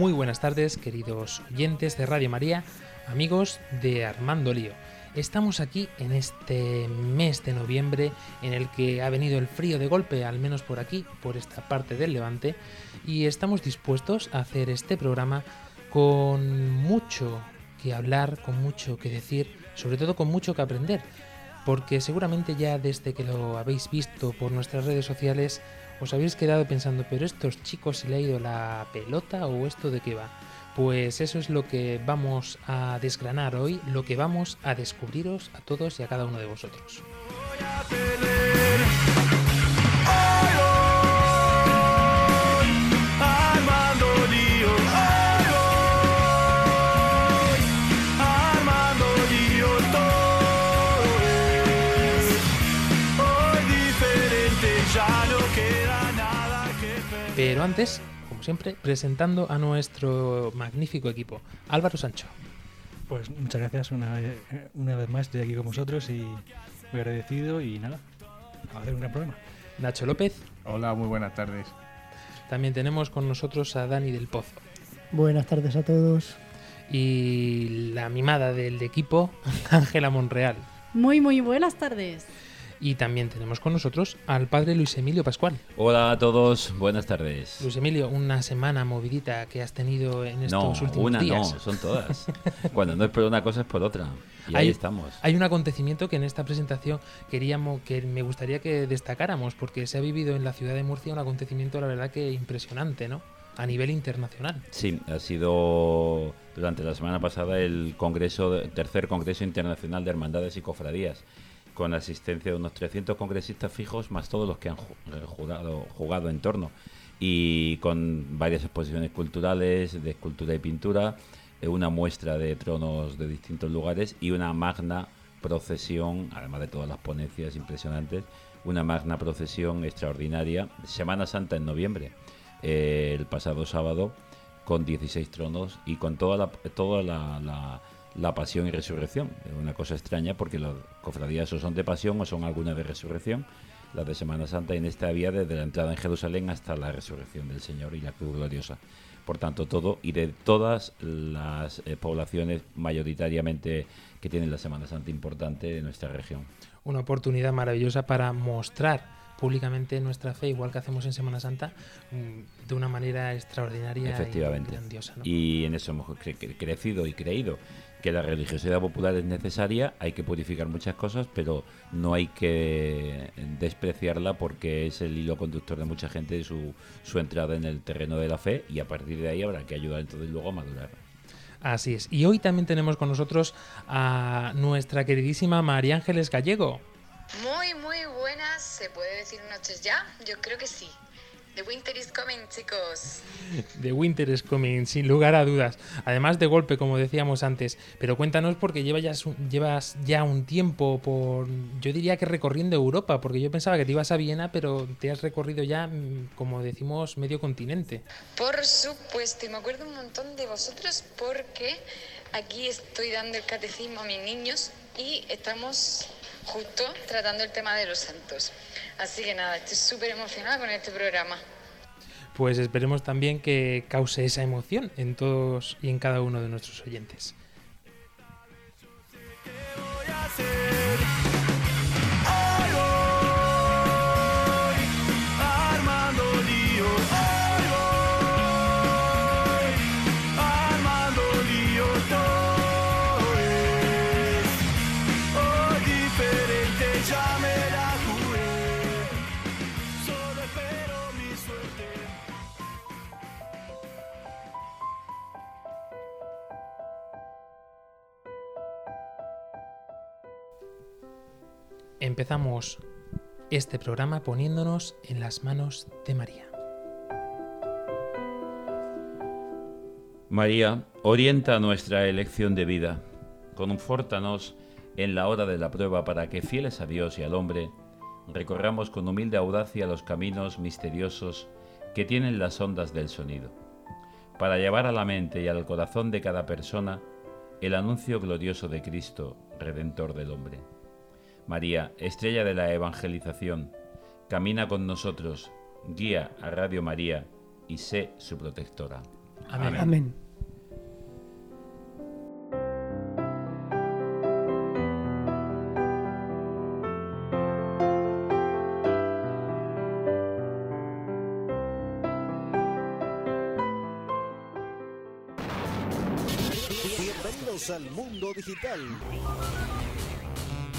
Muy buenas tardes, queridos oyentes de Radio María, amigos de Armando Lío. Estamos aquí en este mes de noviembre en el que ha venido el frío de golpe, al menos por aquí, por esta parte del Levante, y estamos dispuestos a hacer este programa con mucho que hablar, con mucho que decir, sobre todo con mucho que aprender, porque seguramente ya desde que lo habéis visto por nuestras redes sociales os habéis quedado pensando, pero estos chicos se le ha ido la pelota o esto de qué va. Pues eso es lo que vamos a desgranar hoy, lo que vamos a descubriros a todos y a cada uno de vosotros. Pero antes, como siempre, presentando a nuestro magnífico equipo. Álvaro Sancho, Pues muchas gracias una vez, una vez más, estoy aquí con vosotros y muy agradecido y nada, a hacer un gran programa. Nacho López, Hola, muy buenas tardes. también tenemos con nosotros a Dani del Pozo. Buenas tardes a todos. Y la mimada del equipo, Ángela Monreal. Muy, muy buenas tardes. Y también tenemos con nosotros al padre Luis Emilio Pascual. Hola a todos, buenas tardes. Luis Emilio, una semana movidita que has tenido en estos No, últimos una días. no, son todas. Cuando no es por una cosa es por otra. Y ahí Hay- estamos. Hay un acontecimiento que en esta presentación queríamos que me gustaría que destacáramos porque se ha vivido en la ciudad de Murcia un acontecimiento la verdad que impresionante, ¿no? A nivel internacional. Sí, ha sido durante la semana pasada el congreso, tercer Congreso Internacional de Hermandades y Cofradías, con la asistencia de unos 300 congresistas fijos, más todos los que han eh, jugado, jugado en torno, y con varias exposiciones culturales, de escultura y pintura, eh, una muestra de tronos de distintos lugares y una magna procesión, además de todas las ponencias impresionantes, una magna procesión extraordinaria, Semana Santa en noviembre, eh, el pasado sábado, con 16 tronos y con toda la, toda la- la pasión y resurrección. Es una cosa extraña porque las cofradías o son de pasión o son algunas de resurrección. Las de Semana Santa y en esta había desde la entrada en Jerusalén hasta la resurrección del Señor y la cruz gloriosa. Por tanto, todo y de todas las eh, poblaciones mayoritariamente que tienen la Semana Santa importante de nuestra región. Una oportunidad maravillosa para mostrar públicamente nuestra fe, igual que hacemos en Semana Santa, mm, de una manera extraordinaria Efectivamente. y grandiosa. ¿no? Y en eso hemos cre- cre- crecido y creído que la religiosidad popular es necesaria, hay que purificar muchas cosas, pero no hay que despreciarla porque es el hilo conductor de mucha gente su, su entrada en el terreno de la fe y a partir de ahí habrá que ayudar entonces luego a madurar. Así es. Y hoy también tenemos con nosotros a nuestra queridísima María Ángeles Gallego. Muy, muy buenas, ¿se puede decir noches ya? Yo creo que sí. The winter is coming, chicos. The Winter is Coming, sin lugar a dudas. Además de golpe, como decíamos antes. Pero cuéntanos porque llevas ya, llevas ya un tiempo por, yo diría que recorriendo Europa, porque yo pensaba que te ibas a Viena, pero te has recorrido ya, mm, como decimos, medio continente. Por supuesto, y me acuerdo un montón de vosotros porque aquí estoy dando el catecismo a mis niños y estamos justo tratando el tema de los santos. Así que nada, estoy súper emocionada con este programa. Pues esperemos también que cause esa emoción en todos y en cada uno de nuestros oyentes. Empezamos este programa poniéndonos en las manos de María. María, orienta nuestra elección de vida. Confórtanos en la hora de la prueba para que, fieles a Dios y al hombre, recorramos con humilde audacia los caminos misteriosos que tienen las ondas del sonido, para llevar a la mente y al corazón de cada persona el anuncio glorioso de Cristo, Redentor del hombre. María, estrella de la evangelización, camina con nosotros, guía a Radio María y sé su protectora. Amén. Amén. Bienvenidos al mundo digital.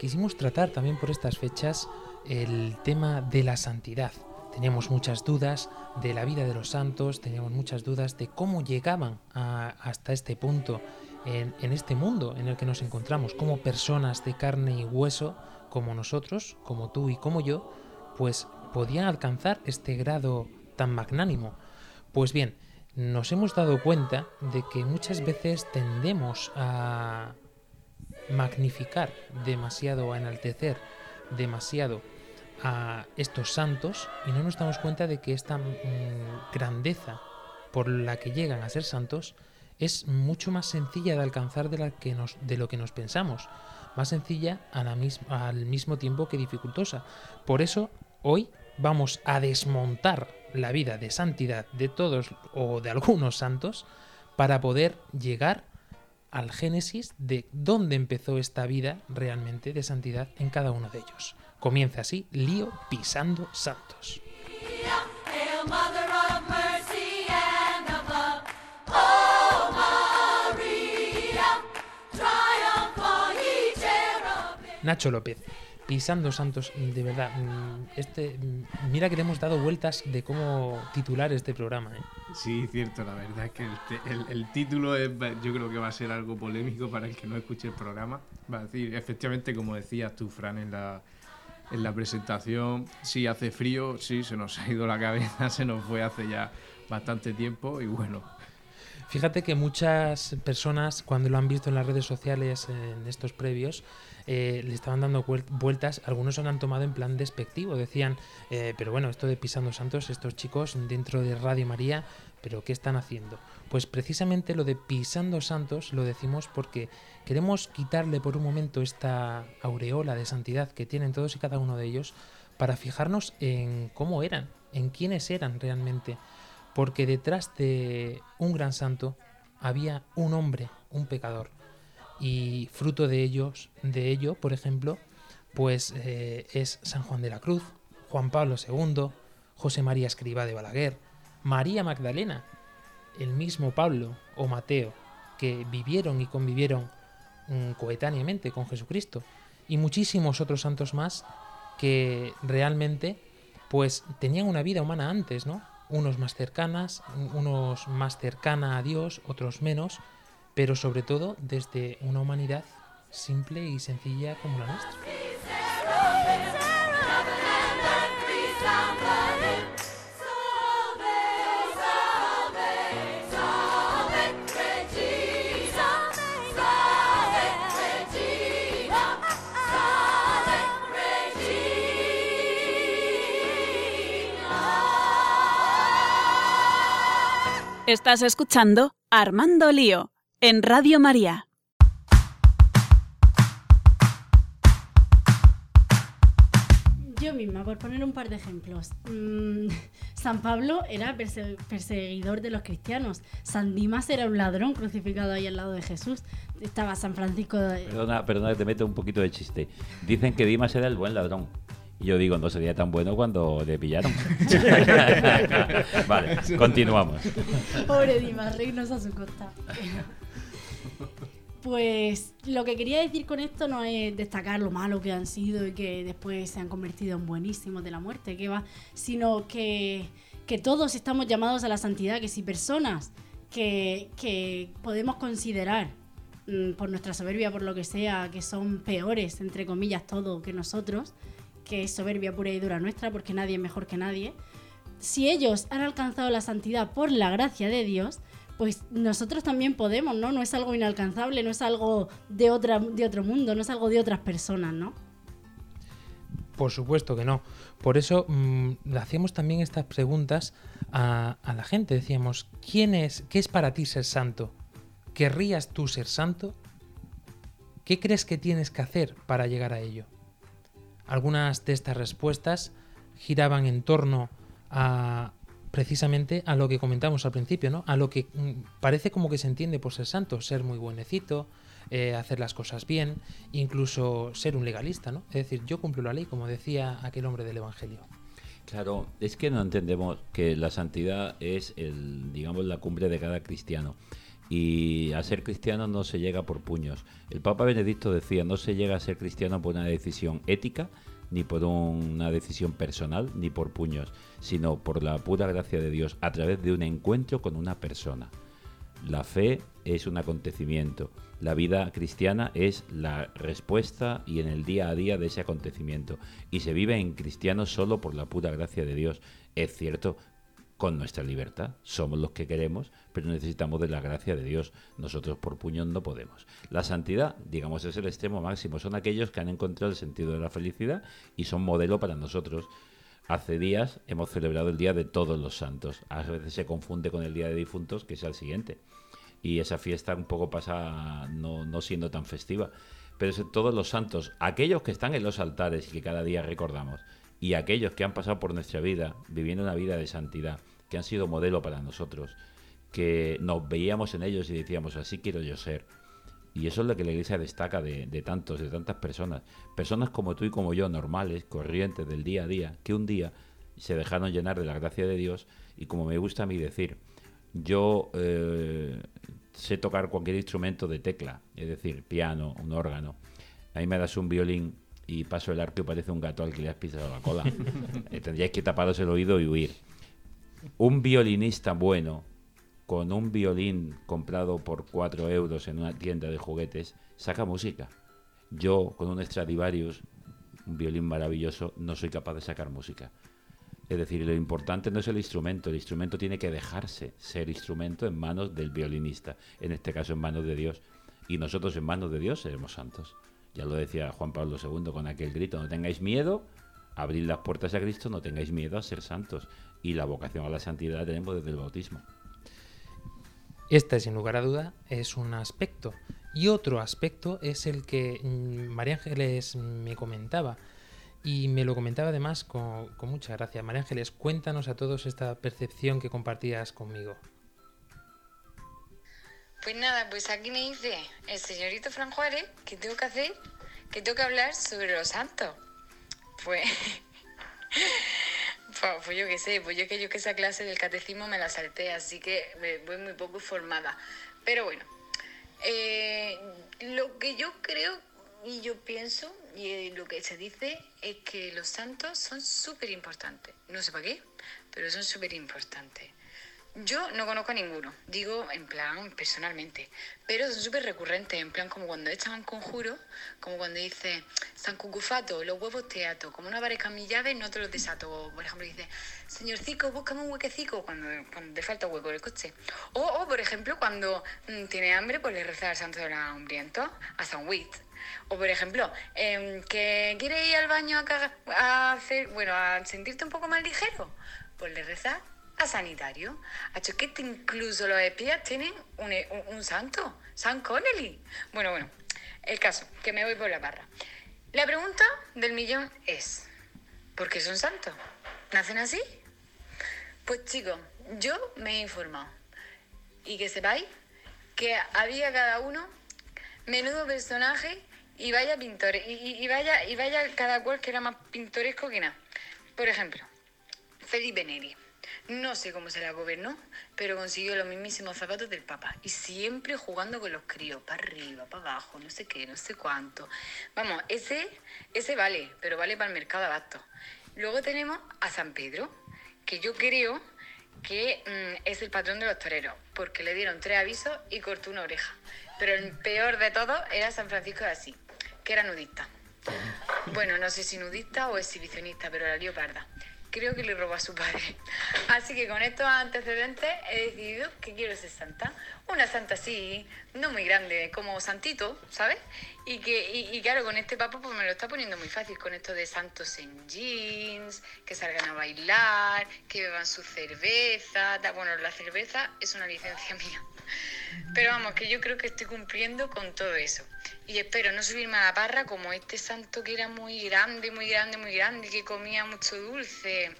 quisimos tratar también por estas fechas el tema de la santidad. Teníamos muchas dudas de la vida de los santos, teníamos muchas dudas de cómo llegaban hasta este punto en, en este mundo en el que nos encontramos, como personas de carne y hueso, como nosotros, como tú y como yo, pues podían alcanzar este grado tan magnánimo. Pues bien, nos hemos dado cuenta de que muchas veces tendemos a magnificar demasiado, a enaltecer demasiado a estos santos y no nos damos cuenta de que esta mm, grandeza por la que llegan a ser santos es mucho más sencilla de alcanzar de, la que nos, de lo que nos pensamos. Más sencilla al mismo tiempo que dificultosa. Por eso, hoy vamos a desmontar la vida de santidad de todos o de algunos santos para poder llegar al génesis de dónde empezó esta vida realmente de santidad en cada uno de ellos. Comienza así Lío pisando santos. Nacho López, pisando santos, de verdad, mm, este, mm, mira que le hemos dado vueltas de cómo titular este programa. ¿eh? Sí, cierto, la verdad es que el, título es, yo creo que va a ser algo polémico para el que no escuche el programa. Va a decir, efectivamente, como decías tú, Fran, en la, en la presentación, sí hace frío, sí, se nos ha ido la cabeza, se nos fue hace ya bastante tiempo y bueno, Fíjate que muchas personas, cuando lo han visto en las redes sociales en estos previos, eh, le estaban dando vuel- vueltas. Algunos se lo han tomado en plan despectivo. Decían, eh, pero bueno, esto de Pisando Santos, estos chicos dentro de Radio María, ¿pero qué están haciendo? Pues precisamente lo de Pisando Santos lo decimos porque queremos quitarle por un momento esta aureola de santidad que tienen todos y cada uno de ellos para fijarnos en cómo eran, en quiénes eran realmente porque detrás de un gran santo había un hombre, un pecador. Y fruto de ellos, de ello, por ejemplo, pues eh, es San Juan de la Cruz, Juan Pablo II, José María Escribá de Balaguer, María Magdalena, el mismo Pablo o Mateo, que vivieron y convivieron mm, coetáneamente con Jesucristo, y muchísimos otros santos más que realmente pues tenían una vida humana antes, ¿no? Unos más cercanas, unos más cercana a Dios, otros menos, pero sobre todo desde una humanidad simple y sencilla como la nuestra. Estás escuchando Armando Lío en Radio María. Yo misma, por poner un par de ejemplos. Mm, San Pablo era perse- perseguidor de los cristianos. San Dimas era un ladrón crucificado ahí al lado de Jesús. Estaba San Francisco de... Perdona, perdona que te meto un poquito de chiste. Dicen que Dimas era el buen ladrón Y yo digo, no sería tan bueno cuando le pillaron. vale, continuamos. Pobre Dimas, reírnos a su costa. Pues lo que quería decir con esto no es destacar lo malo que han sido y que después se han convertido en buenísimos de la muerte, que va, sino que, que todos estamos llamados a la santidad, que si personas que, que podemos considerar mm, por nuestra soberbia, por lo que sea, que son peores, entre comillas, todo que nosotros, que es soberbia pura y dura nuestra, porque nadie es mejor que nadie, si ellos han alcanzado la santidad por la gracia de Dios, pues nosotros también podemos, ¿no? No es algo inalcanzable, no es algo de, otra, de otro mundo, no es algo de otras personas, ¿no? Por supuesto que no. Por eso mm, le hacíamos también estas preguntas a, a la gente. Decíamos, ¿quién es, qué es para ti ser santo? ¿Querrías tú ser santo? ¿Qué crees que tienes que hacer para llegar a ello? Algunas de estas respuestas giraban en torno a precisamente a lo que comentamos al principio, ¿no? A lo que mm, parece como que se entiende por ser santo, ser muy buenecito, eh, hacer las cosas bien, incluso ser un legalista, ¿no? Es decir, yo cumplo la ley, como decía aquel hombre del Evangelio. Claro, es que no entendemos que la santidad es el, digamos, la cumbre de cada cristiano. Y a ser cristiano no se llega por puños. El Papa Benedicto decía, no se llega a ser cristiano por una decisión ética, ni por una decisión personal, ni por puños, sino por la pura gracia de Dios, a través de un encuentro con una persona. La fe es un acontecimiento, la vida cristiana es la respuesta y en el día a día de ese acontecimiento, y se vive en cristiano solo por la pura gracia de Dios. Es cierto, con nuestra libertad. Somos los que queremos, pero necesitamos de la gracia de Dios. Nosotros por puño no podemos. La santidad, digamos, es el extremo máximo. Son aquellos que han encontrado el sentido de la felicidad y son modelo para nosotros. Hace días hemos celebrado el Día de Todos los Santos. A veces se confunde con el Día de Difuntos, que es el siguiente. Y esa fiesta un poco pasa no, siendo tan festiva. Pero es todos los santos, aquellos que están en los altares y que cada día recordamos, y aquellos que han pasado por nuestra vida viviendo una vida de santidad, que han sido modelo para nosotros, que nos veíamos en ellos y decíamos, así quiero yo ser. Y eso es lo que la iglesia destaca de, de tantos, de tantas personas. Personas como tú y como yo, normales, corrientes del día a día, que un día se dejaron llenar de la gracia de Dios y como me gusta a mí decir, yo eh, sé tocar cualquier instrumento de tecla, es decir, piano, un órgano. A mí me das un violín y paso el arco y parece un gato al que le has pisado la cola. Eh, tendríais que taparos el oído y huir. Un violinista bueno, con un violín comprado por 4 euros en una tienda de juguetes, saca música. Yo, con un Stradivarius, un violín maravilloso, no soy capaz de sacar música. Es decir, lo importante no es el instrumento, el instrumento tiene que dejarse ser instrumento en manos del violinista, en este caso en manos de Dios. Y nosotros en manos de Dios seremos santos. Ya lo decía Juan Pablo II con aquel grito, no tengáis miedo, abrid las puertas a Cristo, no tengáis miedo a ser santos. Y la vocación a la santidad la tenemos desde el bautismo. Este, sin lugar a duda, es un aspecto. Y otro aspecto es el que mm, María Ángeles me comentaba. Y me lo comentaba además con, con mucha gracia. María Ángeles, cuéntanos a todos esta percepción que compartías conmigo. Pues nada, pues aquí me dice el señorito Fran Juárez que tengo que hacer, que tengo que hablar sobre los santos. Pues, pues, yo qué sé, pues yo que yo que esa clase del catecismo me la salté, así que me voy muy poco informada. Pero bueno, eh, lo que yo creo y yo pienso y eh, lo que se dice es que los santos son súper importantes. No sé para qué, pero son súper importantes. Yo no conozco a ninguno, digo en plan personalmente, pero son súper recurrentes, en plan como cuando echan un conjuro, como cuando dice San Cucufato, los huevos te ato, como no aparezcan mis llaves no te los desato. O, por ejemplo, dice Señorcico, búscame un huequecico cuando, cuando te falta hueco en el coche. O, por ejemplo, cuando mm, tiene hambre, pues le reza al santo de la hambriento, a San Witt. O por ejemplo, em, que quieres ir al baño a hacer, bueno, a sentirte un poco más ligero, pues le reza a sanitario. A Choquete incluso los espías tienen un, un- un santo, San Connelly. Bueno, bueno, el caso, que me voy por la barra. La pregunta del millón es, ¿por qué son santos? ¿Nacen así? Pues chicos, yo me he informado. Y que sepáis que había cada uno menudo personaje y vaya y- y vaya, y vaya cada cual que era más pintoresco que nada. Por ejemplo, Felipe Neri. No sé cómo se la gobernó, pero consiguió los mismísimos zapatos del Papa. Y siempre jugando con los críos, para arriba, para abajo, no sé qué, no sé cuánto. Vamos, ese, ese vale, pero vale para el mercado de abastos. Luego tenemos a San Pedro, que yo creo que mm, es el patrón de los toreros, porque le dieron tres avisos y cortó una oreja. Pero el peor de todo era San Francisco de Asís, que era nudista. Bueno, no sé si nudista o exhibicionista, pero la lío parda. Creo que le robó a su padre. Así que con estos antecedentes he decidido que quiero ser santa. Una santa así, no muy grande, como santito, ¿sabes? Y que y, y claro, con este papa pues me lo está poniendo muy fácil con esto de santos en jeans, que salgan a bailar, que beban su cerveza. Bueno, la cerveza es una licencia mía. Pero vamos, que yo creo que estoy cumpliendo con todo eso. Y espero no subirme a la parra como este santo que era muy grande, muy grande, muy grande, que comía mucho dulce.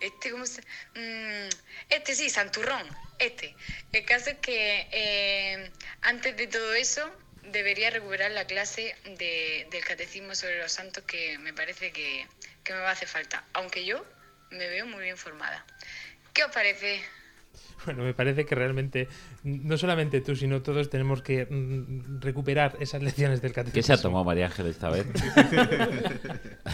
Este, ¿cómo se...? Mm, este sí, santurrón, este. El caso es que eh, antes de todo eso debería recuperar la clase de- del catecismo sobre los santos que me parece que, que me va a hacer falta. Aunque yo me veo muy bien formada. ¿Qué os parece? Bueno, me parece que realmente no solamente tú, sino todos tenemos que mm, recuperar esas lecciones del catecismo. ¿Qué se ha tomado María Ángel esta vez?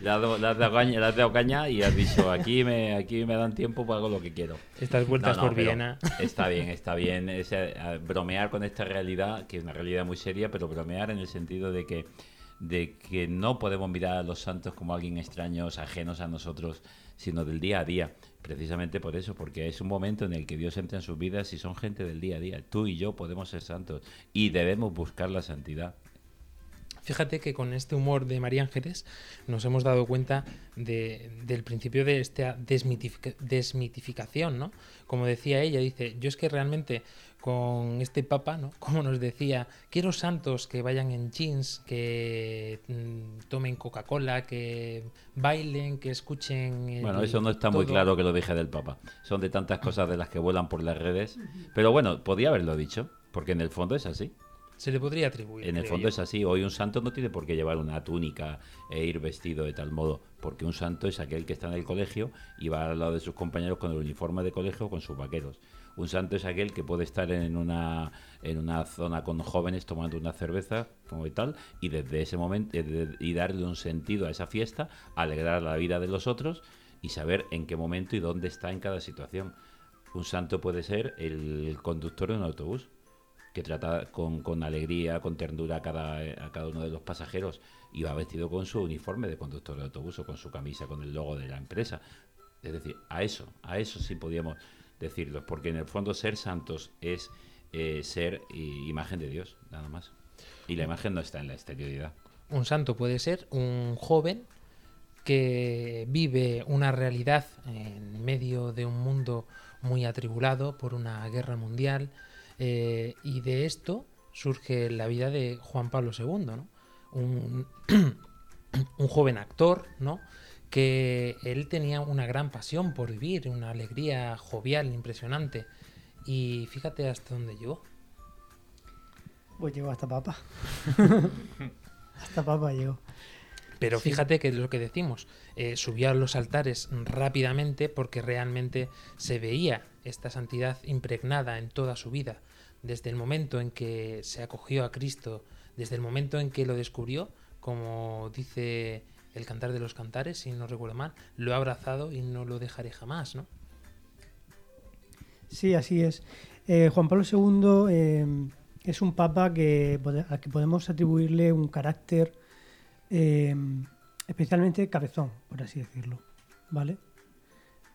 le, has dado, le has dado caña, le has dado caña y has dicho, aquí me, aquí me dan tiempo, pues hago lo que quiero. Estas vueltas por Viena. Está bien, está bien. es, eh, bromear con esta realidad, que es una realidad muy seria, pero bromear en el sentido de que, de que no podemos mirar a los santos como alguien extraños, ajenos a nosotros, sino del día a día. Precisamente por eso, porque es un momento en el que Dios entra en sus vidas y son gente del día a día. Tú y yo podemos ser santos y debemos buscar la santidad. Fíjate que con este humor de María Ángeles nos hemos dado cuenta de- del principio de esta desmitific- desmitificación, ¿no? Como decía ella, dice, yo es que realmente con este papa, ¿no? Como nos decía, quiero santos que vayan en jeans, que mm, tomen Coca-Cola, que bailen, que escuchen... el- Bueno, eso no está muy todo". claro que lo dije del Papa. Son de tantas cosas de las que vuelan por las redes. Pero bueno, podía haberlo dicho, porque en el fondo es así. Se le podría atribuir. En el fondo yo. es así. Hoy un santo no tiene por qué llevar una túnica e ir vestido de tal modo, porque un santo es aquel que está en el colegio y va al lado de sus compañeros con el uniforme de colegio o con sus vaqueros. Un santo es aquel que puede estar en una, en una zona con jóvenes tomando una cerveza como y tal, y desde ese momento eh, y darle un sentido a esa fiesta, alegrar la vida de los otros y saber en qué momento y dónde está en cada situación. Un santo puede ser el conductor de un autobús que trata con, alegría, con ternura a cada, a cada uno de los pasajeros y va vestido con su uniforme de conductor de autobús o con su camisa con el logo de la empresa. Es decir, a eso, a eso sí podíamos decirlo, porque en el fondo ser santos es eh, ser i- imagen de Dios, nada más. Y la imagen no está en la exterioridad. Un santo puede ser un joven que vive una realidad en medio de un mundo muy atribulado por una guerra mundial eh, y de esto surge la vida de Juan Pablo II, ¿no? un, un joven actor, ¿no? que él tenía una gran pasión por vivir, una alegría jovial impresionante y fíjate hasta dónde llegó. Pues llegó hasta papa. hasta papa llegó. Pero fíjate que es lo que decimos, eh, subió a los altares rápidamente porque realmente se veía esta santidad impregnada en toda su vida, desde el momento en que se acogió a Cristo, desde el momento en que lo descubrió, como dice el cantar de los cantares, si no recuerdo mal, lo ha abrazado y no lo dejaré jamás, ¿no? Sí, así es. Eh, Juan Pablo II eh, es un papa que, al que podemos atribuirle un carácter eh, especialmente cabezón, por así decirlo. ¿Vale?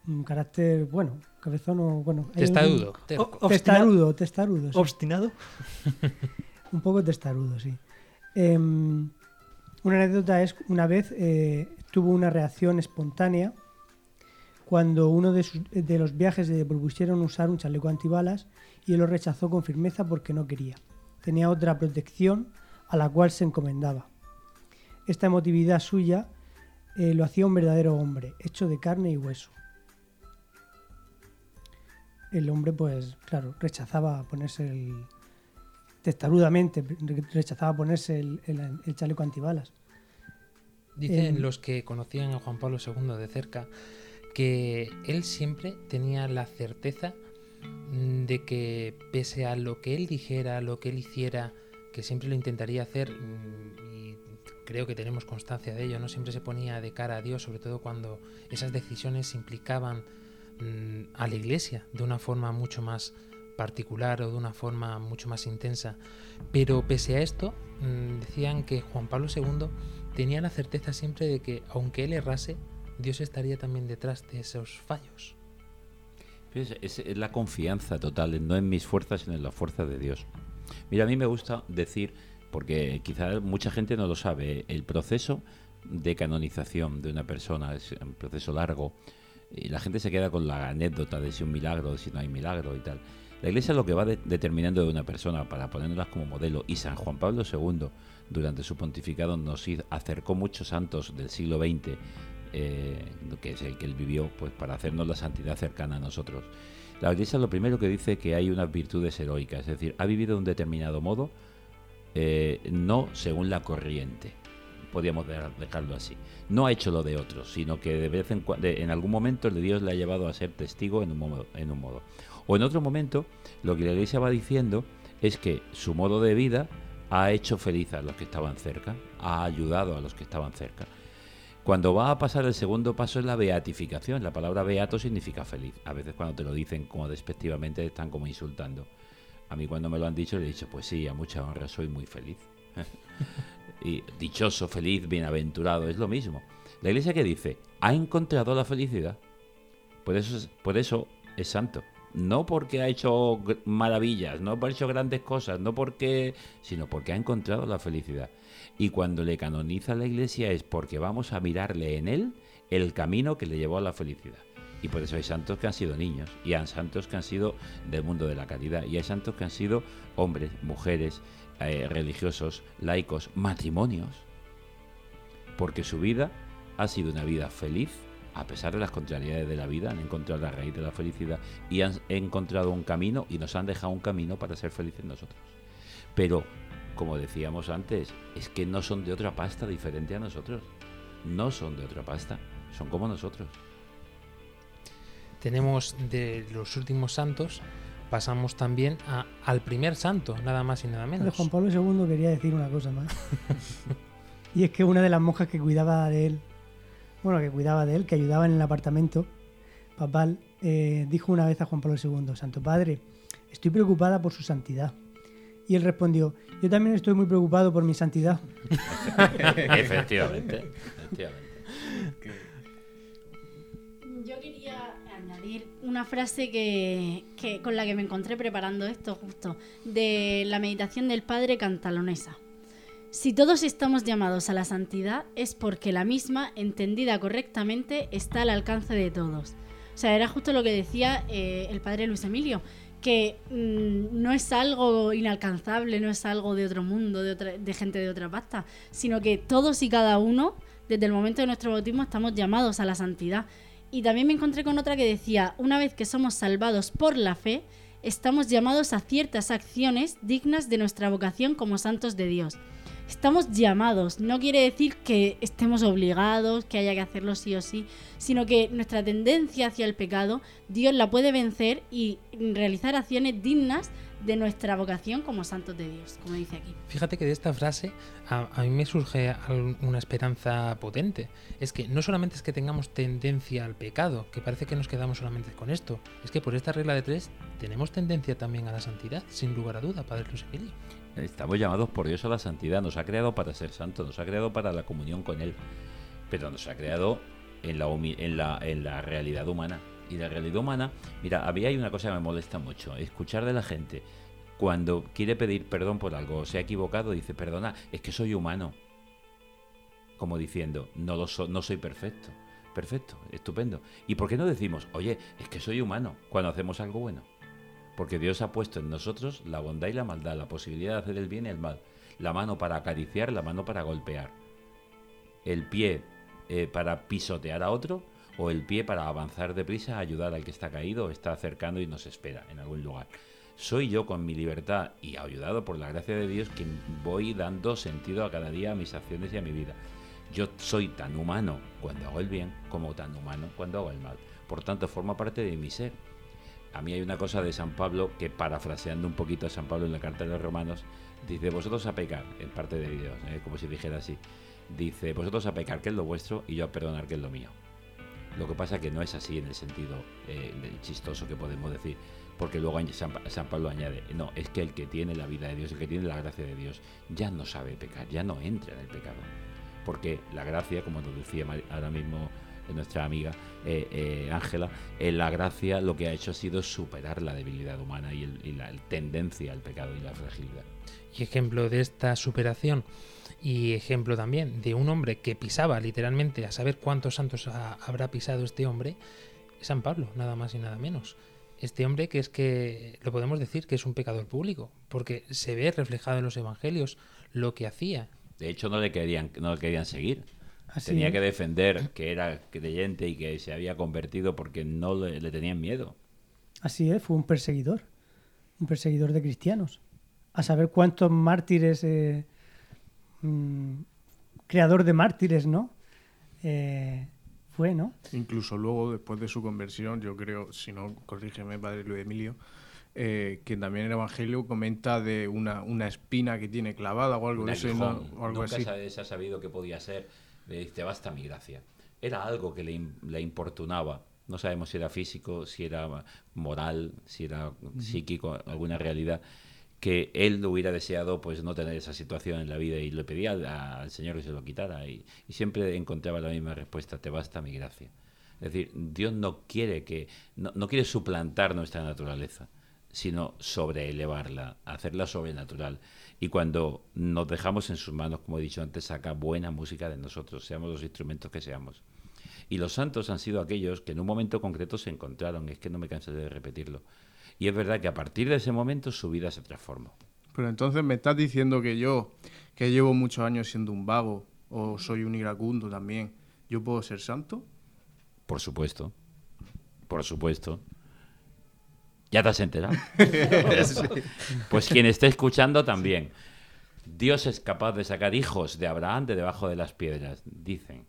Un carácter, bueno, cabezón o bueno. Testarudo, un- o- Testarudo, testarudo. sí. ¿Obstinado? un poco testarudo, sí. Em, una anécdota es una vez eh, tuvo una reacción espontánea cuando uno de, sus- de los viajes le propusieron usar un chaleco antibalas y él lo rechazó con firmeza porque no quería. Tenía otra protección a la cual se encomendaba. Esta emotividad suya eh, lo hacía un verdadero hombre, hecho de carne y hueso. El hombre, pues, claro, rechazaba ponerse el, testarudamente re- rechazaba ponerse el, el- el chaleco antibalas. Dicen Em, los que conocían a Juan Pablo II de cerca que él siempre tenía la certeza de que pese a lo que él dijera, lo que él hiciera, que siempre lo intentaría hacer, mm, y creo que tenemos constancia de ello, no siempre se ponía de cara a Dios, sobre todo cuando esas decisiones implicaban a la iglesia de una forma mucho más particular o de una forma mucho más intensa. Pero pese a esto, mm, decían que Juan Pablo II tenía la certeza siempre de que aunque él errase, Dios estaría también detrás de esos fallos. Es, la confianza total, no en mis fuerzas, sino en la fuerza de Dios. Mira, a mí me gusta decir, porque quizá mucha gente no lo sabe, el proceso de canonización de una persona es un proceso largo y la gente se queda con la anécdota de si un milagro, de si no hay milagro y tal. La iglesia es lo que va de- determinando de una persona para ponerlas como modelo y San Juan Pablo II durante su pontificado nos acercó muchos santos del siglo XX eh, que es el que él vivió, pues para hacernos la santidad cercana a nosotros. La Iglesia lo primero que dice que hay unas virtudes heroicas, es decir, ha vivido de un determinado modo, eh, no según la corriente, podríamos de- dejarlo así. No ha hecho lo de otros, sino que de vez en cuando, en algún momento el Dios le ha llevado a ser testigo en un modo. En un modo. O en otro momento, lo que la Iglesia va diciendo es que su modo de vida ha hecho feliz a los que estaban cerca, ha ayudado a los que estaban cerca. Cuando va a pasar el segundo paso es la beatificación. La palabra beato significa feliz. A veces cuando te lo dicen como despectivamente están como insultando. A mí cuando me lo han dicho le he dicho, pues sí, a mucha honra soy muy feliz. y dichoso, feliz, bienaventurado, es lo mismo. La iglesia que dice, ha encontrado la felicidad. Por eso es, por eso es santo. No porque ha hecho maravillas, no ha hecho grandes cosas, no porque, sino porque ha encontrado la felicidad. Y cuando le canoniza la iglesia es porque vamos a mirarle en él el camino que le llevó a la felicidad. Y por eso hay santos que han sido niños, y hay santos que han sido del mundo de la caridad, y hay santos que han sido hombres, mujeres, eh, religiosos, laicos, matrimonios, porque su vida ha sido una vida feliz, a pesar de las contrariedades de la vida, han encontrado la raíz de la felicidad y han encontrado un camino y nos han dejado un camino para ser felices nosotros. Pero, como decíamos antes, es que no son de otra pasta diferente a nosotros. No son de otra pasta, son como nosotros. Tenemos de los últimos santos, pasamos también a- al primer santo, nada más y nada De menos. Juan Pablo II quería decir una cosa más. y es que una de las monjas que cuidaba de él, bueno, que cuidaba de él, que ayudaba en el apartamento papal, eh, dijo una vez a Juan Pablo II, Santo Padre, estoy preocupada por su santidad. Y él respondió, yo también estoy muy preocupado por mi santidad. efectivamente, efectivamente. Una frase que, que- con la que me encontré preparando esto justo, de la meditación del padre Cantalonesa. Si todos estamos llamados a la santidad es porque la misma, entendida correctamente, está al alcance de todos. O sea, era justo lo que decía eh, el padre Luis Emilio, que mm, no es algo inalcanzable, no es algo de otro mundo, de, otra- de gente de otra pasta, sino que todos y cada uno, desde el momento de nuestro bautismo, estamos llamados a la santidad. Y también me encontré con otra que decía, una vez que somos salvados por la fe, estamos llamados a ciertas acciones dignas de nuestra vocación como santos de Dios. Estamos llamados, no quiere decir que estemos obligados, que haya que hacerlo sí o sí, sino que nuestra tendencia hacia el pecado, Dios la puede vencer y realizar acciones dignas de nuestra vocación como santos de Dios, como dice aquí. Fíjate que de esta frase a, a mí me surge una esperanza potente. Es que no solamente es que tengamos tendencia al pecado, que parece que nos quedamos solamente con esto, es que por esta regla de tres tenemos tendencia también a la santidad, sin lugar a duda, Padre Luis Emilio. Estamos llamados por Dios a la santidad, nos ha creado para ser santos, nos ha creado para la comunión con Él, pero nos ha creado en la, humi- en la, en la realidad humana. Y la realidad humana, mira, a mí hay una cosa que me molesta mucho, escuchar de la gente cuando quiere pedir perdón por algo, o se ha equivocado, dice, perdona, es que soy humano. Como diciendo, no, lo so- no soy perfecto. Perfecto, estupendo. ¿Y por qué no decimos, oye, es que soy humano cuando hacemos algo bueno? Porque Dios ha puesto en nosotros la bondad y la maldad, la posibilidad de hacer el bien y el mal. La mano para acariciar, la mano para golpear. El pie eh, para pisotear a otro o el pie para avanzar deprisa, ayudar al que está caído está acercando y nos espera en algún lugar. soy yo con mi libertad y ayudado por la gracia de Dios quien voy dando sentido a cada día a mis acciones y a mi vida. Yo soy tan humano cuando hago el bien como tan humano cuando hago el mal. Por tanto, forma parte de mi ser. A mí hay una cosa de San Pablo que, parafraseando un poquito a San Pablo en la carta de los romanos, dice, vosotros a pecar, en parte de Dios, ¿eh? como si dijera así, dice, vosotros a pecar, que es lo vuestro, y yo a perdonar, que es lo mío. Lo que pasa que no es así en el sentido eh, chistoso que podemos decir, porque luego San, Pa- San Pablo añade, no, es que el que tiene la vida de Dios, el que tiene la gracia de Dios, ya no sabe pecar, ya no entra en el pecado. Porque la gracia, como nos decía ahora mismo eh, nuestra amiga eh, Ángela, eh, la gracia lo que ha hecho ha sido superar la debilidad humana y, el- la tendencia al pecado y la fragilidad. Y ejemplo de esta superación y ejemplo también de un hombre que pisaba literalmente, a saber cuántos santos ha- habrá pisado este hombre, es San Pablo, nada más y nada menos. Este hombre que es que, lo podemos decir, que es un pecador público, porque se ve reflejado en los evangelios lo que hacía. De hecho, no le querían, no le querían seguir. Así Tenía es. que defender que era creyente y que se había convertido porque no le, le tenían miedo. Así es, fue un perseguidor, un perseguidor de cristianos. A saber cuántos mártires, eh, mm, creador de mártires, ¿no? Eh, fue, ¿no? Incluso luego, después de su conversión, yo creo, si no, corrígeme, padre Luis Emilio, eh, que también el Evangelio comenta de una, una espina que tiene clavada o algo Un de eso. ¿no? o algo Nunca así. se ha- se ha sabido qué podía ser. Le dice, basta mi gracia. Era algo que le, le importunaba. No sabemos si era físico, si era moral, si era psíquico, alguna realidad que él hubiera deseado pues no tener esa situación en la vida y le pedía al, Señor que se lo quitara y, y siempre encontraba la misma respuesta, te basta mi gracia. Es decir, Dios no quiere que no, no quiere suplantar nuestra naturaleza, sino sobreelevarla, hacerla sobrenatural. Y cuando nos dejamos en sus manos, como he dicho antes, saca buena música de nosotros, seamos los instrumentos que seamos. Y los santos han sido aquellos que en un momento concreto se encontraron, es que no me cansaré de repetirlo. Y es verdad que a partir de ese momento su vida se transformó. Pero entonces me estás diciendo que yo, que llevo muchos años siendo un vago, o soy un iracundo también, ¿yo puedo ser santo? Por supuesto. Por supuesto. ¿Ya te has enterado? Sí. Pues quien esté escuchando también. Dios es capaz de sacar hijos de Abraham de debajo de las piedras. Dicen,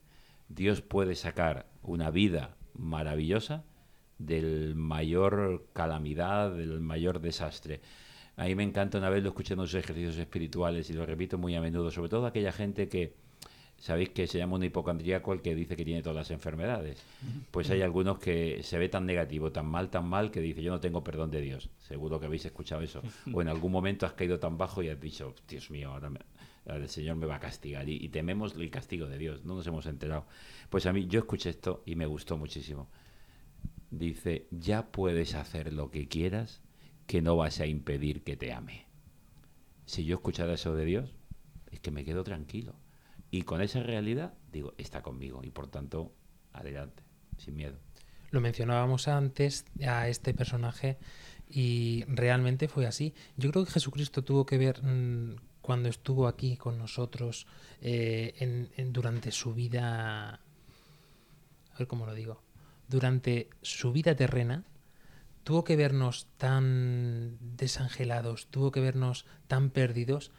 Dios puede sacar una vida maravillosa del mayor calamidad, del mayor desastre. A me encanta una vez lo escuché en los ejercicios espirituales y lo repito muy a menudo, sobre todo aquella gente que, sabéis que se llama un hipocondríaco el que dice que tiene todas las enfermedades. Pues hay algunos que se ve tan negativo, tan mal, tan mal, que dice yo no tengo perdón de Dios. Seguro que habéis escuchado eso. O en algún momento has caído tan bajo y has dicho, Dios mío, ahora, me- el Señor me va a castigar. Y, y tememos el castigo de Dios, no nos hemos enterado. Pues a mí yo escuché esto y me gustó muchísimo. Dice, ya puedes hacer lo que quieras, que no vas a impedir que te ame. Si yo escuchara eso de Dios, es que me quedo tranquilo. Y con esa realidad, digo, está conmigo y por tanto, adelante, sin miedo. Lo mencionábamos antes a este personaje y realmente fue así. Yo creo que Jesucristo tuvo que ver mm, cuando estuvo aquí con nosotros eh, en- durante su vida, a ver cómo lo digo, durante su vida terrena, tuvo que vernos tan desangelados, tuvo que vernos tan perdidos,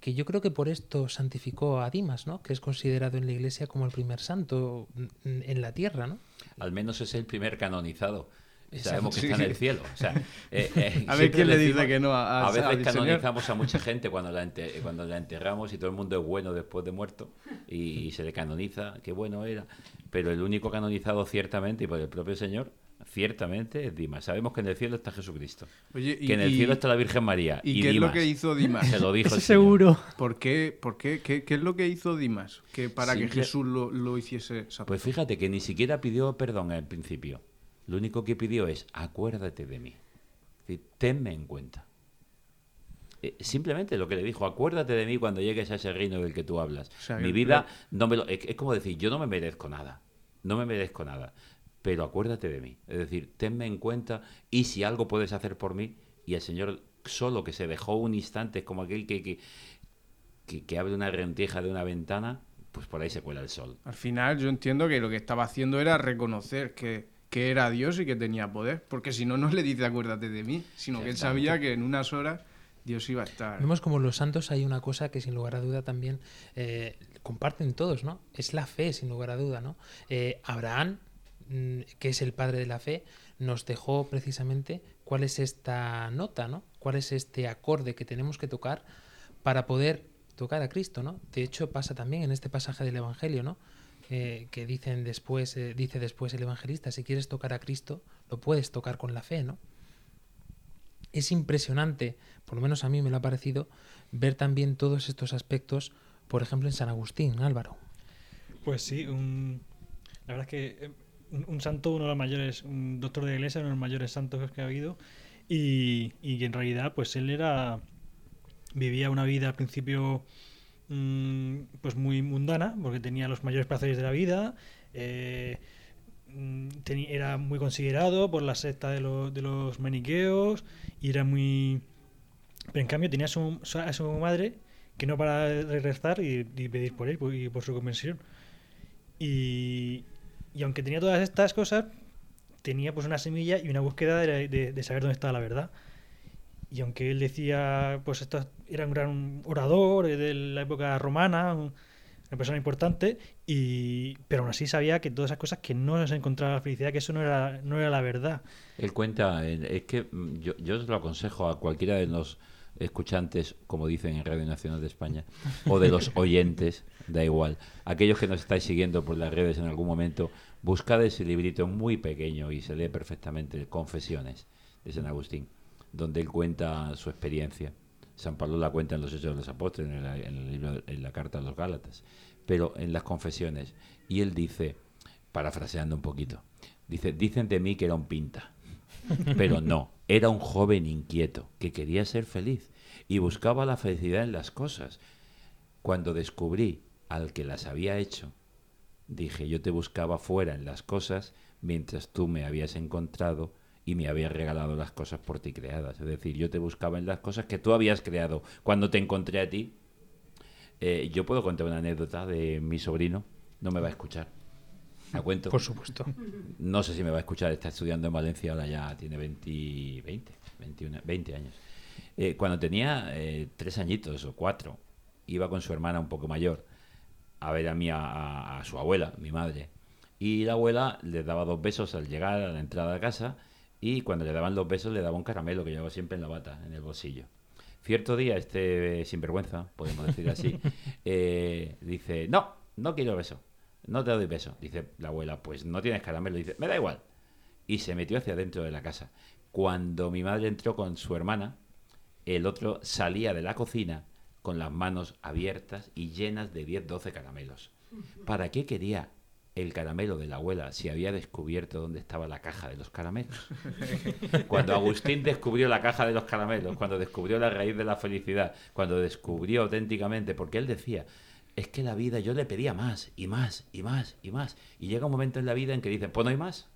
que yo creo que por esto santificó a Dimas, ¿no? que es considerado en la iglesia como el primer santo en la tierra, ¿no? Al menos es el primer canonizado. Sabemos que Sí. está en el cielo. O sea, eh, eh, A ver quién le decimos- dice que no a- a- a veces canonizamos a mucha gente cuando la, cuando la enterramos y todo el mundo es bueno después de muerto y, y se le canoniza, qué bueno era. Pero el único canonizado ciertamente y por el propio Señor, ciertamente es Dimas. Sabemos que en el cielo está Jesucristo. Oye, y- que en el y- cielo está la Virgen María. ¿Y, Y, qué es lo que hizo Dimas? Se lo dijo el Eso Señor. seguro. ¿Por qué, por qué, qué, qué es lo que hizo Dimas? Que para que Jesús lo, lo hiciese. Pues fíjate que ni siquiera pidió perdón al principio. Lo único que pidió es acuérdate de mí. Es decir, tenme en cuenta. Eh, simplemente lo que le dijo, acuérdate de mí cuando llegues a ese reino del que tú hablas. sea, Mi vida no me lo, es, es como decir, yo no me merezco nada. No me merezco nada. Pero acuérdate de mí. Es decir, tenme en cuenta y si algo puedes hacer por mí. Y el Señor solo que se dejó un instante, es como aquel que, que, que, que abre una renteja de una ventana, pues por ahí se cuela el sol. Al final yo entiendo que lo que estaba haciendo era reconocer que, que era Dios y que tenía poder. Porque si no, no le dice acuérdate de mí, sino que él sabía que en unas horas Dios iba a estar. Vemos como los santos hay una cosa que sin lugar a duda también eh, comparten todos, ¿no? Es la fe, sin lugar a duda, ¿no? Eh, Abraham, mm, que es el padre de la fe, nos dejó precisamente cuál es esta nota, ¿no? Cuál es este acorde que tenemos que tocar para poder tocar a Cristo, ¿no? De hecho, pasa también en este pasaje del Evangelio, ¿no? Que dicen después, eh, dice después el evangelista, si quieres tocar a Cristo, lo puedes tocar con la fe, ¿no? Es impresionante, por lo menos a mí me lo ha parecido, ver también todos estos aspectos, por ejemplo, en San Agustín, Álvaro. Pues sí, un- la verdad es que eh, un, un santo, uno de los mayores, un doctor de la iglesia, uno de los mayores santos que ha habido, y, y en realidad, pues él era, vivía una vida al principio, mm, pues muy mundana, porque tenía los mayores placeres de la vida, eh, mm, era muy considerado por la secta de, los- de los maniqueos, y era muy... Pero en cambio tenía a su, a su madre que no para de rezar y, pedir por él y por su conversión. Y, y aunque tenía todas estas cosas, tenía pues una semilla y una búsqueda de, de- de saber dónde estaba la verdad. Y aunque él decía, pues esto era un gran orador de la época romana, un- una persona importante, y, pero aún así sabía que todas esas cosas que no se encontraba la felicidad, que eso no era, no era la verdad. Él cuenta, es que mm, yo, yo os lo aconsejo a cualquiera de los escuchantes, como dicen en Radio Nacional de España, o de los oyentes, da igual, aquellos que nos estáis siguiendo por las redes en algún momento, buscad ese librito muy pequeño y se lee perfectamente, Confesiones, de San Agustín, donde él cuenta su experiencia. San Pablo la cuenta en los Hechos de los Apóstoles, en, la- el libro, en la carta a los Gálatas, pero en las confesiones. Y él dice, parafraseando un poquito, dice, dicen de mí que era un pinta, pero no, era un joven inquieto que quería ser feliz y buscaba la felicidad en las cosas. Cuando descubrí al que las había hecho, dije, yo te buscaba fuera en las cosas mientras tú me habías encontrado y me habías regalado las cosas por ti creadas. Es decir, yo te buscaba en las cosas que tú habías creado. Cuando te encontré a ti, eh, yo puedo contar una anécdota de mi sobrino, no me va a escuchar. ¿La cuento? Por supuesto. No sé si me va a escuchar, está estudiando en Valencia, ahora ya tiene 20, 20, 21, 20 años. Eh, cuando tenía eh, tres añitos o cuatro, iba con su hermana un poco mayor a ver a, mi, a, a su abuela, mi madre. Y la abuela le daba dos besos al llegar a la entrada de casa y cuando le daban los besos le daba un caramelo que llevaba siempre en la bata, en el bolsillo. Cierto día, este sinvergüenza, podemos decir así, eh, dice, no, no quiero beso, no te doy beso. Dice la abuela, pues no tienes caramelo. Dice, me da igual. Y se metió hacia adentro de la casa. Cuando mi madre entró con su hermana, el otro salía de la cocina con las manos abiertas y llenas de 10, 12 caramelos. ¿Para qué quería el caramelo de la abuela si había descubierto dónde estaba la caja de los caramelos? Cuando Agustín descubrió la caja de los caramelos, cuando descubrió la raíz de la felicidad, cuando descubrió auténticamente, porque él decía, es que la vida yo le pedía más y más y más y más. Y llega un momento en la vida en que dice, pues no hay más.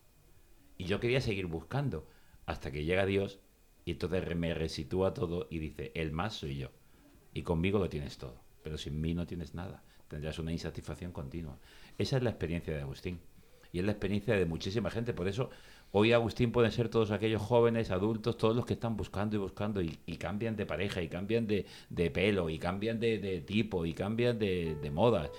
Y yo quería seguir buscando hasta que llega Dios y entonces me resitúa todo y dice, el más soy yo. Y conmigo lo tienes todo, pero sin mí no tienes nada. Tendrás una insatisfacción continua. Esa es la experiencia de Agustín. Y es la experiencia de muchísima gente. Por eso hoy Agustín pueden ser todos aquellos jóvenes, adultos, todos los que están buscando y buscando y, y cambian de pareja y cambian de, de pelo y cambian de, de tipo y cambian de, de moda.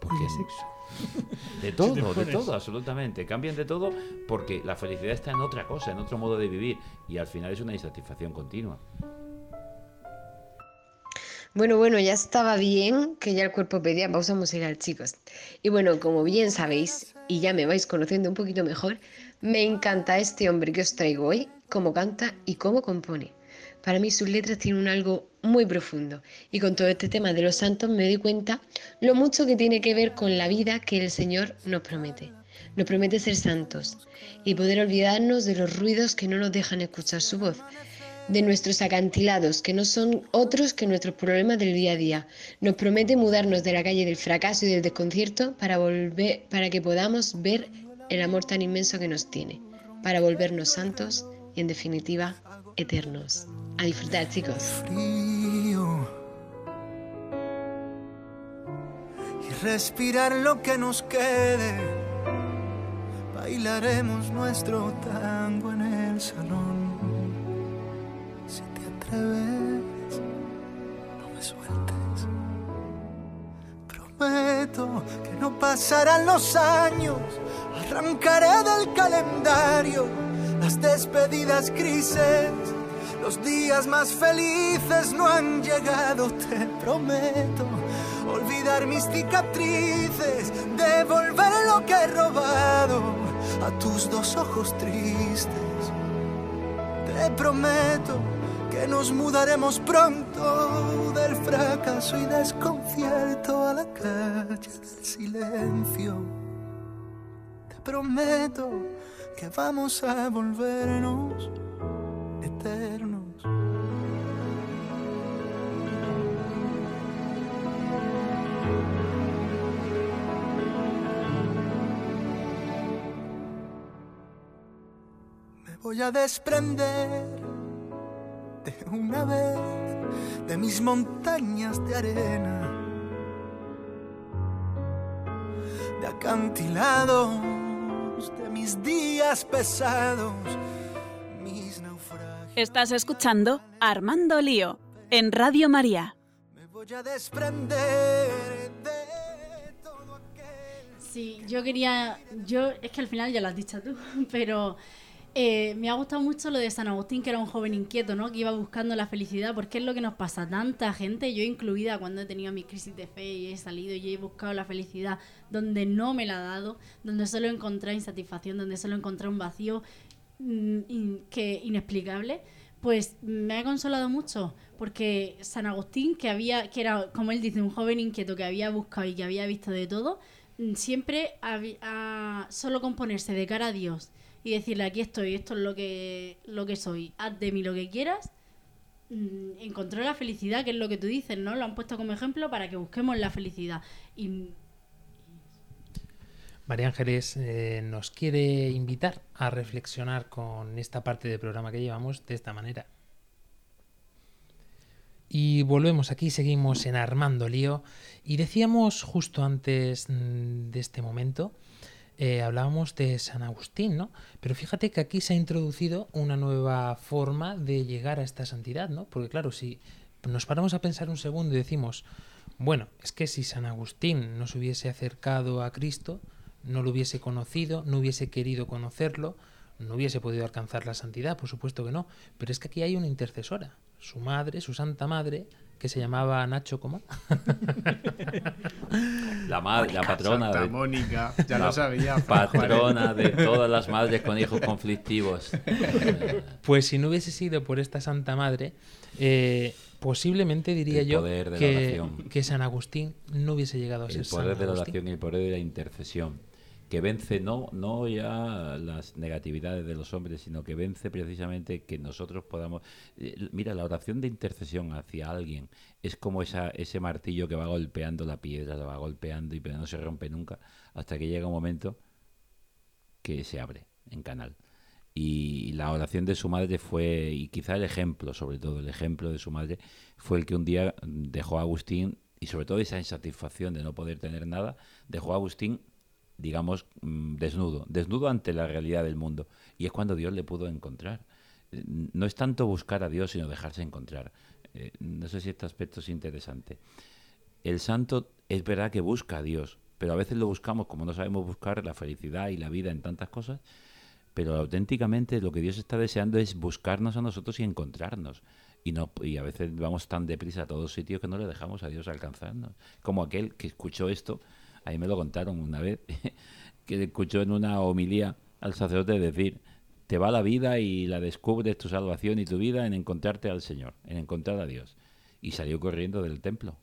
Porque de sexo. de Si todo, de todo, absolutamente. Cambian de todo porque la felicidad está en otra cosa, en otro modo de vivir. Y al final es una insatisfacción continua. Bueno, bueno, ya estaba bien que ya el cuerpo pedía pausa musical, chicos. Y bueno, como bien sabéis, y ya me vais conociendo un poquito mejor, me encanta este hombre que os traigo hoy, cómo canta y cómo compone. Para mí sus letras tienen un algo muy profundo y con todo este tema de los santos me doy cuenta lo mucho que tiene que ver con la vida que el Señor nos promete. Nos promete ser santos y poder olvidarnos de los ruidos que no nos dejan escuchar su voz, de nuestros acantilados, que no son otros que nuestros problemas del día a día. Nos promete mudarnos de la calle del fracaso y del desconcierto para, volver, para que podamos ver el amor tan inmenso que nos tiene, para volvernos santos y, en definitiva, eternos. A disfrutar, chicos. y respirar lo que nos quede bailaremos nuestro tango en el salón. No me sueltes. Prometo que no pasarán los años, arrancaré del calendario las despedidas grises. Los días más felices no han llegado, te prometo. Olvidar mis cicatrices, devolver lo que he robado a tus dos ojos tristes. Te prometo que nos mudaremos pronto del fracaso y desconcierto a la calle del silencio. Te prometo que vamos a volvernos eternos. Me voy a desprender de una vez de mis montañas de arena, de acantilados, de mis días pesados, mis naufragios. Estás escuchando Armando Lío en Radio María. Me voy a desprender Sí, yo quería. Yo, es que al final ya lo has dicho tú, pero eh, me ha gustado mucho lo de San Agustín, que era un joven inquieto, ¿no? Que iba buscando la felicidad, porque es lo que nos pasa a tanta gente, yo incluida cuando he tenido mis crisis de fe y he salido y he buscado la felicidad donde no me la ha dado, donde solo he encontrado insatisfacción, donde solo he encontrado un vacío mm, que inexplicable. Pues me ha consolado mucho, porque San Agustín, que había, que era, como él dice, un joven inquieto que había buscado y que había visto de todo, mm, siempre habi- a solo componerse de cara a Dios y decirle aquí estoy, esto es lo que, lo que soy, haz de mí lo que quieras, mm, encontró la felicidad, que es lo que tú dices, ¿no? Lo han puesto como ejemplo para que busquemos la felicidad. Y María Ángeles eh, nos quiere invitar a reflexionar con esta parte del programa que llevamos de esta manera. Y volvemos aquí, seguimos en Armando Lío. Y decíamos justo antes mm, de este momento, eh, hablábamos de San Agustín, ¿no? Pero fíjate que aquí se ha introducido una nueva forma de llegar a esta santidad, ¿no? Porque claro, si nos paramos a pensar un segundo y decimos, bueno, es que si San Agustín no se hubiese acercado a Cristo, no lo hubiese conocido, no hubiese querido conocerlo, no hubiese podido alcanzar la santidad, por supuesto que no. Pero es que aquí hay una intercesora, su madre, su santa madre, que se llamaba Nacho, ¿cómo? La madre, la patrona Santa de Mónica, ya la lo sabía, Patrona de todas las madres con hijos conflictivos. Pues si no hubiese sido por esta Santa Madre, eh, posiblemente diría El yo poder de la que, oración. que San Agustín no hubiese llegado a ser El San poder de la oración y el poder de la intercesión. Que vence no, no ya las negatividades de los hombres, sino que vence precisamente que nosotros podamos. eh, Mira, la oración de intercesión hacia alguien es como esa, ese martillo que va golpeando la piedra, la va golpeando y pero no se rompe nunca, hasta que llega un momento que se abre en canal. Y la oración de su madre fue, y quizá el ejemplo, sobre todo el ejemplo de su madre, fue el que un día dejó a Agustín, y sobre todo esa insatisfacción de no poder tener nada, dejó a Agustín, digamos, mm, desnudo, desnudo ante la realidad del mundo. Y es cuando Dios le pudo encontrar. Eh, No es tanto buscar a Dios, sino dejarse encontrar. Eh, No sé si este aspecto es interesante. El santo es verdad que busca a Dios, pero a veces lo buscamos como no sabemos buscar la felicidad y la vida en tantas cosas, pero auténticamente lo que Dios está deseando es buscarnos a nosotros y encontrarnos. Y, no, y a veces vamos tan deprisa a todos sitios que no le dejamos a Dios alcanzarnos. Como aquel que escuchó esto, ahí me lo contaron una vez, que escuchó en una homilía al sacerdote decir, te va la vida y la descubres tu salvación y tu vida en encontrarte al Señor, en encontrar a Dios. Y salió corriendo del templo,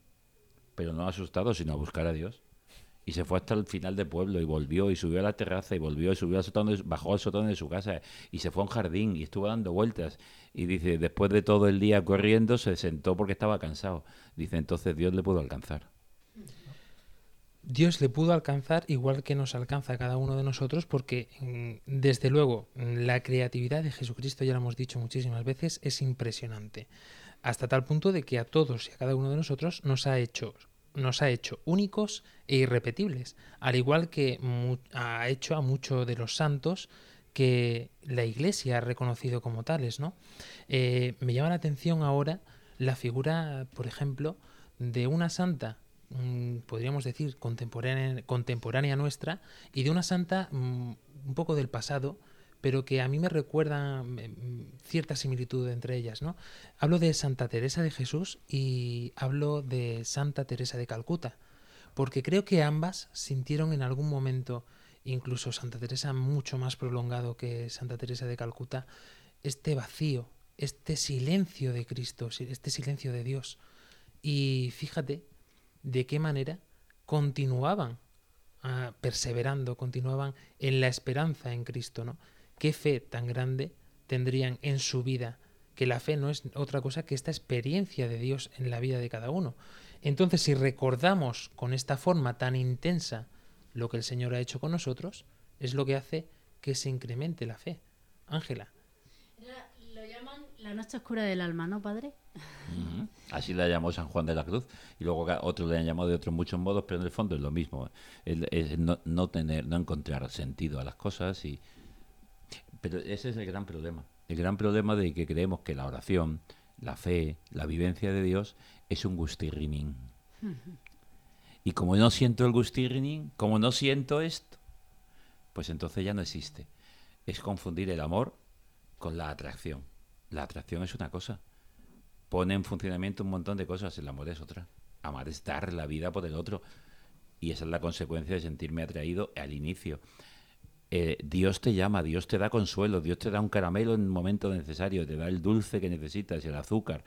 pero no asustado, sino a buscar a Dios. Y se fue hasta el final del pueblo y volvió y subió a la terraza y volvió y subió al sótano, bajó al sótano de su casa y se fue a un jardín y estuvo dando vueltas. Y dice, después de todo el día corriendo, se sentó porque estaba cansado. Dice, entonces Dios le pudo alcanzar. Dios le pudo alcanzar igual que nos alcanza a cada uno de nosotros porque mm, desde luego la creatividad de Jesucristo, ya lo hemos dicho muchísimas veces, es impresionante. Hasta tal punto de que a todos y a cada uno de nosotros nos ha hecho nos ha hecho únicos e irrepetibles, al igual que ha hecho a muchos de los santos que la Iglesia ha reconocido como tales, ¿no? Eh, me llama la atención ahora la figura, por ejemplo, de una santa, podríamos decir, contemporánea, contemporánea nuestra, y de una santa mm, un poco del pasado, pero que a mí me recuerda mm, mm, cierta similitud entre ellas, ¿no? Hablo de Santa Teresa de Jesús y hablo de Santa Teresa de Calcuta, porque creo que ambas sintieron en algún momento, incluso Santa Teresa mucho más prolongado que Santa Teresa de Calcuta, este vacío, este silencio de Cristo, este silencio de Dios. Y fíjate de qué manera continuaban ah, perseverando, continuaban en la esperanza en Cristo, ¿no? Qué fe tan grande tendrían en su vida, que la fe no es otra cosa que esta experiencia de Dios en la vida de cada uno. Entonces, si recordamos con esta forma tan intensa lo que el Señor ha hecho con nosotros, es lo que hace que se incremente la fe. Ángela. Lo llaman la noche oscura del alma, ¿no, padre? Así la llamó San Juan de la Cruz. Y luego otros le han llamado de otros muchos modos, pero en el fondo es lo mismo. Es no, no tener, no encontrar sentido a las cosas. y Pero ese es el gran problema. El gran problema de que creemos que la oración, la fe, la vivencia de Dios es un gustirrinín. Y como no siento el gustirrinín, como no siento esto, pues entonces ya no existe. Es confundir el amor con la atracción. La atracción es una cosa. Pone en funcionamiento un montón de cosas. El amor es otra. Amar es dar la vida por el otro. Y esa es la consecuencia de sentirme atraído al inicio. Eh, Dios te llama, Dios te da consuelo, Dios te da un caramelo en el momento necesario, te da el dulce que necesitas, el azúcar,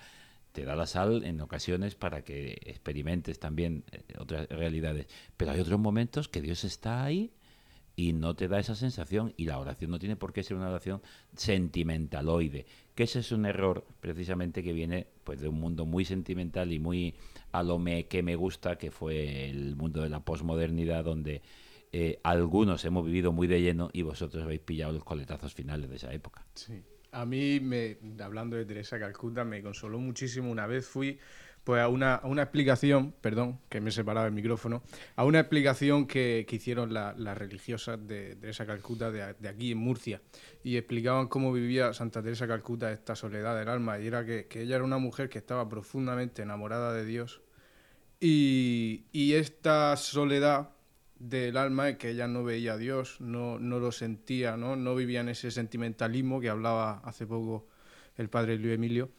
te da la sal en ocasiones para que experimentes también eh, otras realidades. Pero hay otros momentos que Dios está ahí y no te da esa sensación y la oración no tiene por qué ser una oración sentimentaloide, que ese es un error precisamente que viene pues de un mundo muy sentimental y muy a lo me, que me gusta, que fue el mundo de la posmodernidad donde eh, algunos hemos vivido muy de lleno y vosotros habéis pillado los coletazos finales de esa época. Sí. A mí, me, hablando de Teresa Calcuta, me consoló muchísimo. Una vez fui pues, a, una, a una explicación, perdón, que me he separado el micrófono, a una explicación que, que hicieron la- las religiosas de Calcuta de, a- de aquí en Murcia. Y explicaban cómo vivía Santa Teresa Calcuta esta soledad del alma. Y era que, que ella era una mujer que estaba profundamente enamorada de Dios. Y, y esta soledad del alma es que ella no veía a Dios, no, no lo sentía, ¿no? no vivía en ese sentimentalismo que hablaba hace poco el padre Luis Emilio.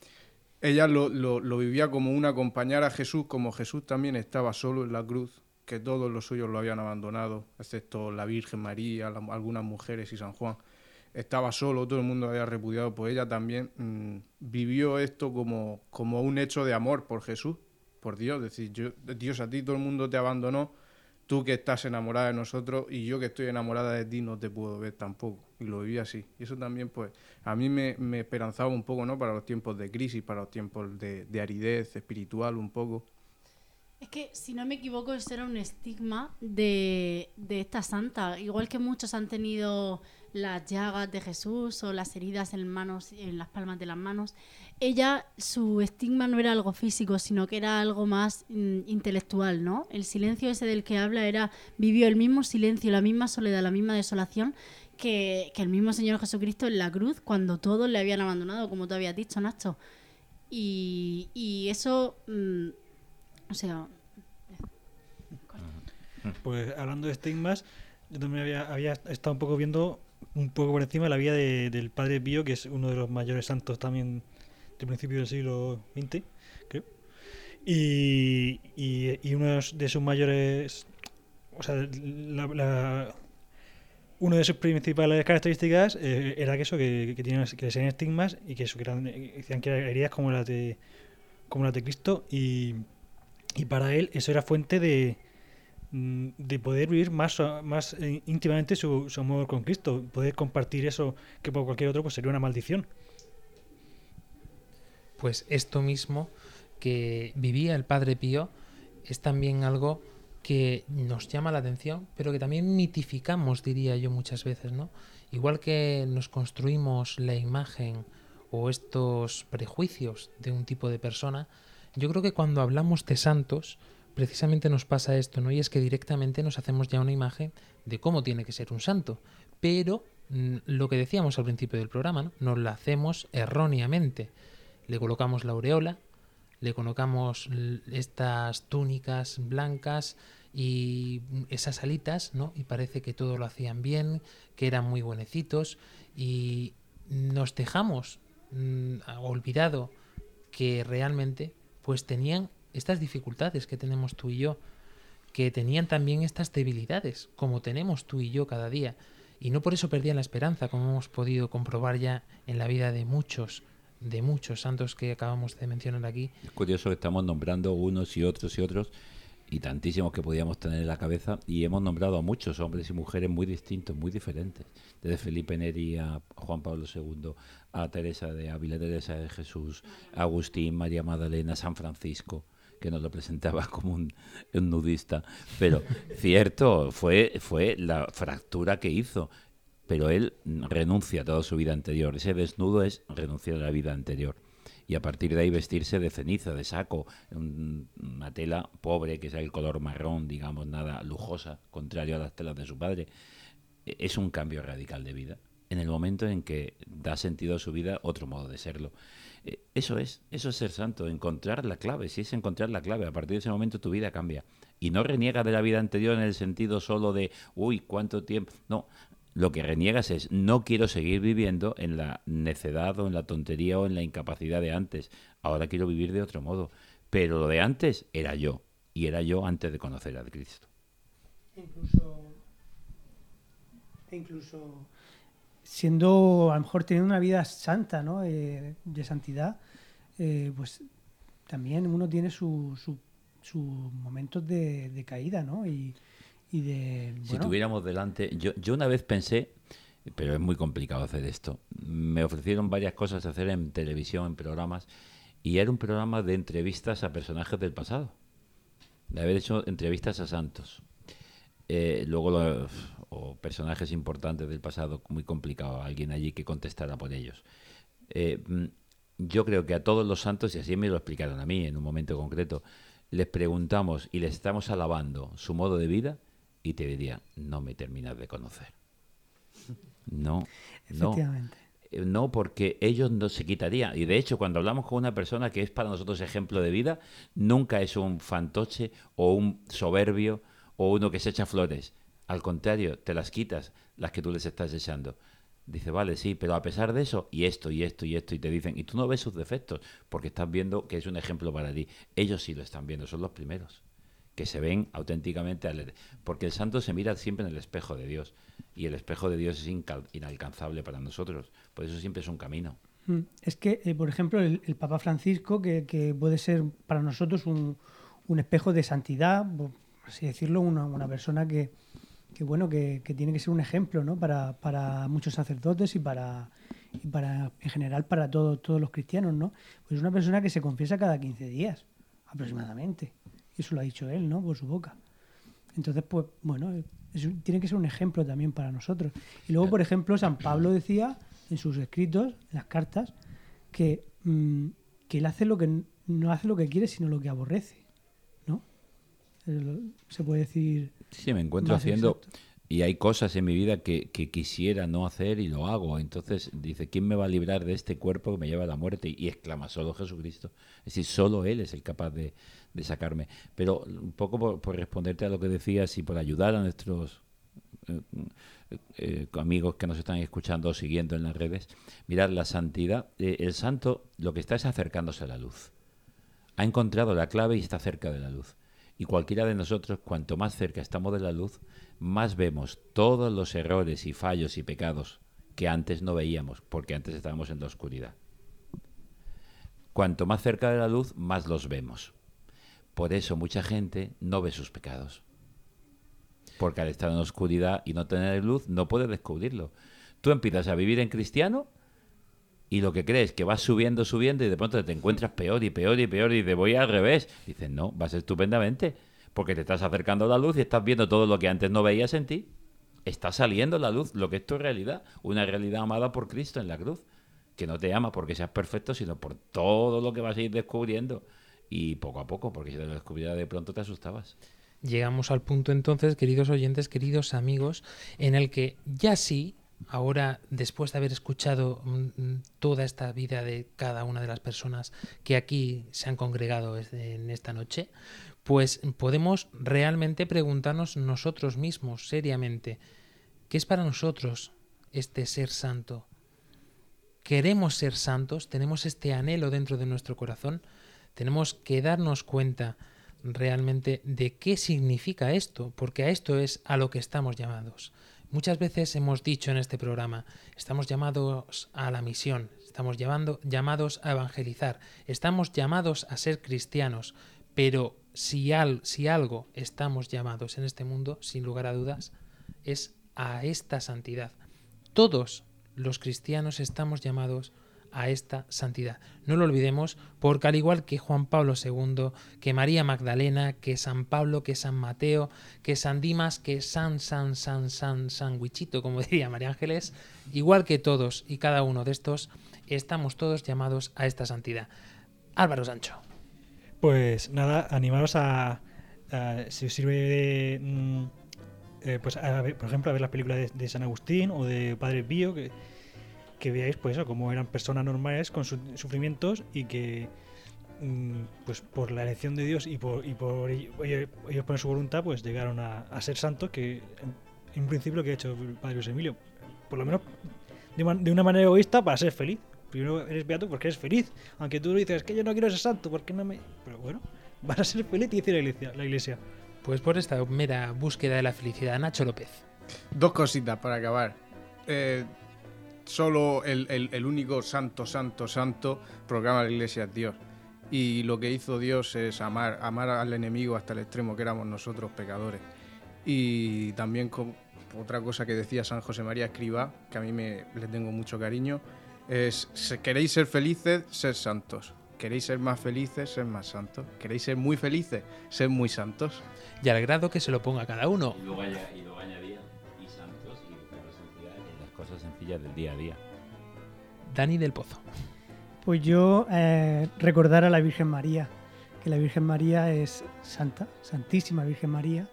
Ella lo, lo- vivía como una acompañar a Jesús, como Jesús también estaba solo en la cruz, que todos los suyos lo habían abandonado, excepto la Virgen María, la- algunas mujeres y San Juan. Estaba solo, todo el mundo había repudiado, pues ella también mm, vivió esto como, como un hecho de amor por Jesús, por Dios. Es decir, yo, Dios a ti todo el mundo te abandonó, tú que estás enamorada de nosotros y yo que estoy enamorada de ti no te puedo ver tampoco. Y lo viví así. Y eso también, pues, a mí me, me esperanzaba un poco, ¿no? Para los tiempos de crisis, para los tiempos de, de aridez espiritual un poco. Es que, si no me equivoco, eso era un estigma de, de esta santa. Igual que muchos han tenido las llagas de Jesús o las heridas en, manos, en las palmas de las manos, ella, su estigma no era algo físico, sino que era algo más mm, intelectual, ¿no? El silencio ese del que habla era, vivió el mismo silencio, la misma soledad, la misma desolación que, el mismo Señor Jesucristo en la cruz cuando todos le habían abandonado, como tú habías dicho, Nacho. Y, y eso, mm, o sea, Pues hablando de estigmas, yo también había, había estado un poco viendo un poco por encima la vida de- del Padre Pío, que es uno de los mayores santos también del principio del siglo XX, creo. Y, y, y uno de sus mayores, o sea, la, la- una de sus principales características eh, era que eso, que, que, tenían, que sean estigmas y que eso, eh, que eran heridas como las de, como las de Cristo y, y para él eso era fuente de, mm, de poder vivir más, más eh, íntimamente su, su amor con Cristo, poder compartir eso que por cualquier otro pues sería una maldición. Pues esto mismo que vivía el Padre Pío es también algo que nos llama la atención, pero que también mitificamos, diría yo muchas veces, ¿no? Igual que nos construimos la imagen o estos prejuicios de un tipo de persona, yo creo que cuando hablamos de santos, precisamente nos pasa esto, ¿no? Y es que directamente nos hacemos ya una imagen de cómo tiene que ser un santo. Pero mm, lo que decíamos al principio del programa, ¿no? Nos la hacemos erróneamente. Le colocamos la aureola, le colocamos estas túnicas blancas y esas alitas, ¿no? Y parece que todo lo hacían bien, que eran muy buenecitos y nos dejamos mm, olvidado que realmente pues tenían estas dificultades que tenemos tú y yo, que tenían también estas debilidades, como tenemos tú y yo cada día, y no por eso perdían la esperanza, como hemos podido comprobar ya en la vida de muchos, de muchos santos que acabamos de mencionar aquí. Es curioso que estamos nombrando unos y otros y otros y tantísimos que podíamos tener en la cabeza y hemos nombrado a muchos hombres y mujeres muy distintos, muy diferentes, desde Felipe Neri a Juan Pablo II, a Teresa de Ávila, Teresa de Jesús, Agustín, María Magdalena, San Francisco que nos lo presentaba como un, un nudista, pero cierto, fue, fue la fractura que hizo, pero él renuncia a toda su vida anterior, ese desnudo es renunciar a la vida anterior y a partir de ahí vestirse de ceniza, de saco, un- una tela pobre, que sea el color marrón, digamos, nada lujosa, contrario a las telas de su padre. E- Es un cambio radical de vida. En el momento en que da sentido a su vida, otro modo de serlo. Eh, Eso es, eso es ser santo, encontrar la clave. Si es encontrar la clave, a partir de ese momento tu vida cambia. Y no reniegas de la vida anterior en el sentido solo de, uy, cuánto tiempo. No, lo que reniegas es no quiero seguir viviendo en la necedad o en la tontería o en la incapacidad de antes. Ahora quiero vivir de otro modo. Pero lo de antes era yo. Y era yo antes de conocer a Cristo. Incluso, incluso siendo, a lo mejor teniendo una vida santa, ¿no? Eh, de santidad, eh, pues también uno tiene sus su, sus momentos de, de caída, ¿no? Y, y de... Si tuviéramos delante, yo, yo una vez pensé, pero es muy complicado hacer esto. Me ofrecieron varias cosas a hacer en televisión, en programas, y era un programa de entrevistas a personajes del pasado. De haber hecho entrevistas a santos. Eh, luego, lo- o personajes importantes del pasado, muy complicado, alguien allí que contestara por ellos. Eh, mm, yo creo que a todos los santos, y así me lo explicaron a mí en un momento concreto, les preguntamos y les estamos alabando su modo de vida y te diría, no me terminas de conocer. No, no. Efectivamente. Eh, No, porque ellos no se quitarían. Y de hecho, cuando hablamos con una persona que es para nosotros ejemplo de vida, nunca es un fantoche o un soberbio o uno que se echa flores. Al contrario, te las quitas, las que tú les estás echando. Dice, vale, sí, pero a pesar de eso, y esto, y esto, y esto, y te dicen, y tú no ves sus defectos, porque estás viendo que es un ejemplo para ti. Ellos sí lo están viendo, son los primeros, que se ven auténticamente, porque el santo se mira siempre en el espejo de Dios, y el espejo de Dios es inalcanzable para nosotros, por eso siempre es un camino. Mm, Es que, eh, por ejemplo, el, Papa Francisco, que, puede ser para nosotros un, un espejo de santidad, por así decirlo, una, una persona que, que bueno, que, que tiene que ser un ejemplo, ¿no? Para, para muchos sacerdotes y para, y para en general para todo- todos los cristianos, ¿no? Pues es una persona que se confiesa cada 15 días, aproximadamente. Eso lo ha dicho él, ¿no? Por su boca. Entonces, pues, bueno, es tiene que ser un ejemplo también para nosotros. Y luego, por ejemplo, San Pablo decía en sus escritos, en las cartas, que, mm, que él hace lo que no hace lo que quiere, sino lo que aborrece. ¿No? El- Se puede decir. Sí, me encuentro haciendo exacto. Y hay cosas en mi vida que, quisiera no hacer y lo hago. Entonces dice, ¿quién me va a librar de este cuerpo que me lleva a la muerte? Y exclama, solo Jesucristo. Es decir, solo Él es el capaz de, sacarme. Pero un poco por, responderte a lo que decías y por ayudar a nuestros eh, eh, amigos que nos están escuchando o siguiendo en las redes, mirad, la santidad, eh, el santo lo que está es acercándose a la luz. Ha encontrado la clave y está cerca de la luz. Y cualquiera de nosotros, cuanto más cerca estamos de la luz, más vemos todos los errores y fallos y pecados que antes no veíamos, porque antes estábamos en la oscuridad. Cuanto más cerca de la luz, más los vemos. Por eso mucha gente no ve sus pecados. Porque al estar en la oscuridad y no tener luz, no puede descubrirlo. Tú empiezas a vivir en cristiano y lo que crees que vas subiendo, subiendo y de pronto te encuentras peor y peor y peor y te voy al revés. Dices, no, vas estupendamente porque te estás acercando a la luz y estás viendo todo lo que antes no veías en ti. Está saliendo la luz, lo que es tu realidad, una realidad amada por Cristo en la cruz, que no te ama porque seas perfecto, sino por todo lo que vas a ir descubriendo y poco a poco, porque si lo descubriera de pronto te asustabas. Llegamos al punto entonces, queridos oyentes, queridos amigos, en el que ya sí, ahora después de haber escuchado mm, mm, toda esta vida de cada una de las personas que aquí se han congregado es- en esta noche, pues podemos realmente preguntarnos nosotros mismos seriamente, ¿qué es para nosotros este ser santo? ¿Queremos ser santos? ¿Tenemos este anhelo dentro de nuestro corazón? Tenemos que darnos cuenta realmente de qué significa esto, porque a esto es a lo que estamos llamados. Muchas veces hemos dicho en este programa, estamos llamados a la misión, estamos llamados a evangelizar, estamos llamados a ser cristianos, pero si, al, si algo estamos llamados en este mundo, sin lugar a dudas, es a esta santidad. Todos los cristianos estamos llamados a esta santidad. No lo olvidemos, porque al igual que Juan Pablo II, que María Magdalena, que San Pablo, que San Mateo, que San Dimas, que San, San, San, San, San Huichito, como diría María Ángeles, igual que todos y cada uno de estos, estamos todos llamados a esta santidad. Álvaro Sancho. Pues nada, animaros a, si os sirve de, mm, eh, pues a ver, por ejemplo, a ver las películas de, San Agustín o de Padre Pío, que, que veáis pues eso, cómo eran personas normales con sus sufrimientos y que mm, pues por la elección de Dios y por, y por ello- ello- ellos poner su voluntad, pues llegaron a, a ser santos, que en, principio lo que ha hecho el Padre Luis Emilio, por lo menos de, de una manera egoísta para ser feliz. Primero eres beato porque eres feliz. Aunque tú dices que yo no quiero ser santo, porque no me. Pero bueno, vas a ser feliz y dice la iglesia. La iglesia. Pues por esta mera búsqueda de la felicidad, Nacho López. Dos cositas para acabar. Eh, solo el, el- el único santo, santo, santo proclama la iglesia es Dios. Y lo que hizo Dios es amar, amar al enemigo hasta el extremo que éramos nosotros pecadores. Y también con otra cosa que decía San José María Escribá, que a mí me, le tengo mucho cariño, es, ¿queréis ser felices? Ser santos. ¿Queréis ser más felices? Ser más santos. ¿Queréis ser muy felices? Ser muy santos. Y al grado que se lo ponga cada uno. Y luego, aña- y luego añadía, y santos y la santidad en las cosas sencillas del día a día. Dani del Pozo. Pues yo eh, recordar a la Virgen María, que la Virgen María es santa, santísima Virgen María,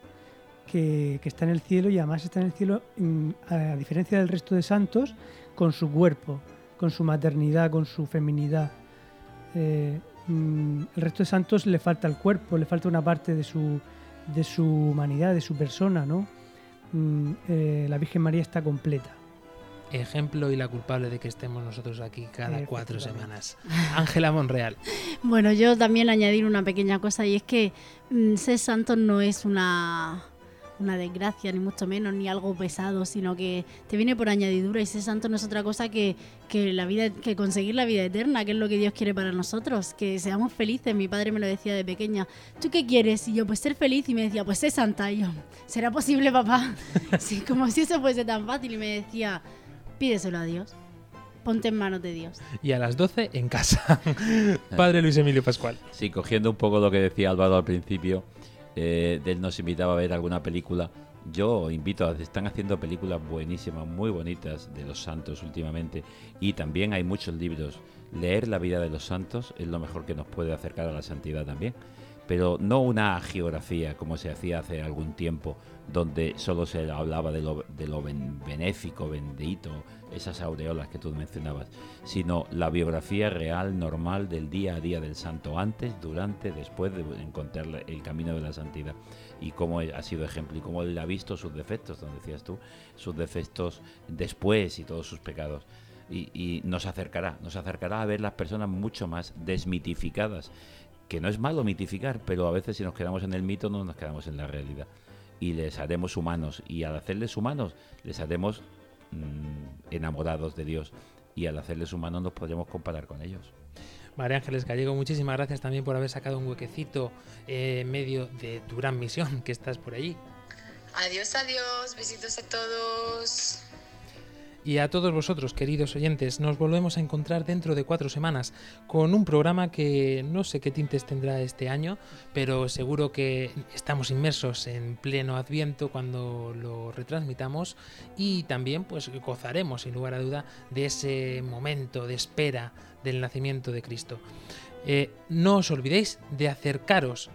que, que está en el cielo y además está en el cielo, mm, a diferencia del resto de santos, con su cuerpo, con su maternidad, con su feminidad. Eh, mm, el resto de santos le falta el cuerpo, le falta una parte de su, de su humanidad, de su persona, ¿no? Mm, eh, la Virgen María está completa. Ejemplo y la culpable de que estemos nosotros aquí cada cuatro semanas. Ángela Monreal. Bueno, yo también añadir una pequeña cosa y es que mm, ser santo no es una, una desgracia, ni mucho menos, ni algo pesado, sino que te viene por añadidura y ser santo no es otra cosa que, que la vida, que conseguir la vida eterna, que es lo que Dios quiere para nosotros, que seamos felices. Mi padre me lo decía de pequeña, ¿tú qué quieres? Y yo, pues ser feliz, y me decía, pues ser santa. Y yo, ¿será posible, papá? sí, como si eso fuese tan fácil. Y me decía, pídeselo a Dios, ponte en manos de Dios. Y a las 12 en casa. Padre Luis Emilio Pascual. Sí, cogiendo un poco lo que decía Álvaro al principio, eh, él nos invitaba a ver alguna película. Yo invito a, están haciendo películas buenísimas, muy bonitas de los santos últimamente. Y también hay muchos libros. Leer la vida de los santos es lo mejor que nos puede acercar a la santidad también. Pero no una geografía como se hacía hace algún tiempo, donde solo se hablaba de lo, de lo ben- benéfico, bendito, esas aureolas que tú mencionabas, sino la biografía real, normal del día a día del santo, antes, durante, después de encontrar el camino de la santidad y cómo ha sido ejemplo y cómo él ha visto sus defectos, donde decías tú, sus defectos después y todos sus pecados. Y, y nos acercará, nos acercará a ver las personas mucho más desmitificadas, que no es malo mitificar, pero a veces si nos quedamos en el mito no nos quedamos en la realidad. Y les haremos humanos, y al hacerles humanos, les haremos mm, enamorados de Dios, y al hacerles humanos nos podremos comparar con ellos. María Ángeles Gallego, muchísimas gracias también por haber sacado un huequecito eh, en medio de tu gran misión que estás por allí. Adiós, adiós, besitos a todos. Y a todos vosotros, queridos oyentes, nos volvemos a encontrar dentro de cuatro semanas con un programa que no sé qué tintes tendrá este año, pero seguro que estamos inmersos en pleno adviento cuando lo retransmitamos y también pues gozaremos sin lugar a duda de ese momento de espera del nacimiento de Cristo. Eh, no os olvidéis de acercaros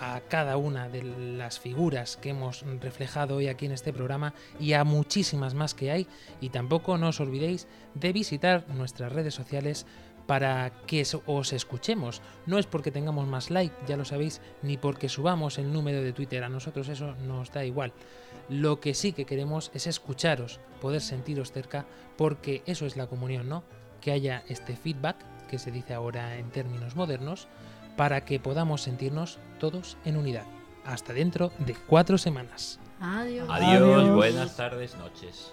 a cada una de las figuras que hemos reflejado hoy aquí en este programa y a muchísimas más que hay. Y tampoco no os olvidéis de visitar nuestras redes sociales para que os- os escuchemos. No es porque tengamos más like, ya lo sabéis, ni porque subamos el número de Twitter. A nosotros eso nos da igual. Lo que sí que queremos es escucharos, poder sentiros cerca, porque eso es la comunión, ¿no? Que haya este feedback, que se dice ahora en términos modernos, para que podamos sentirnos todos en unidad. Hasta dentro de cuatro semanas. Adiós. Adiós, buenas tardes, noches.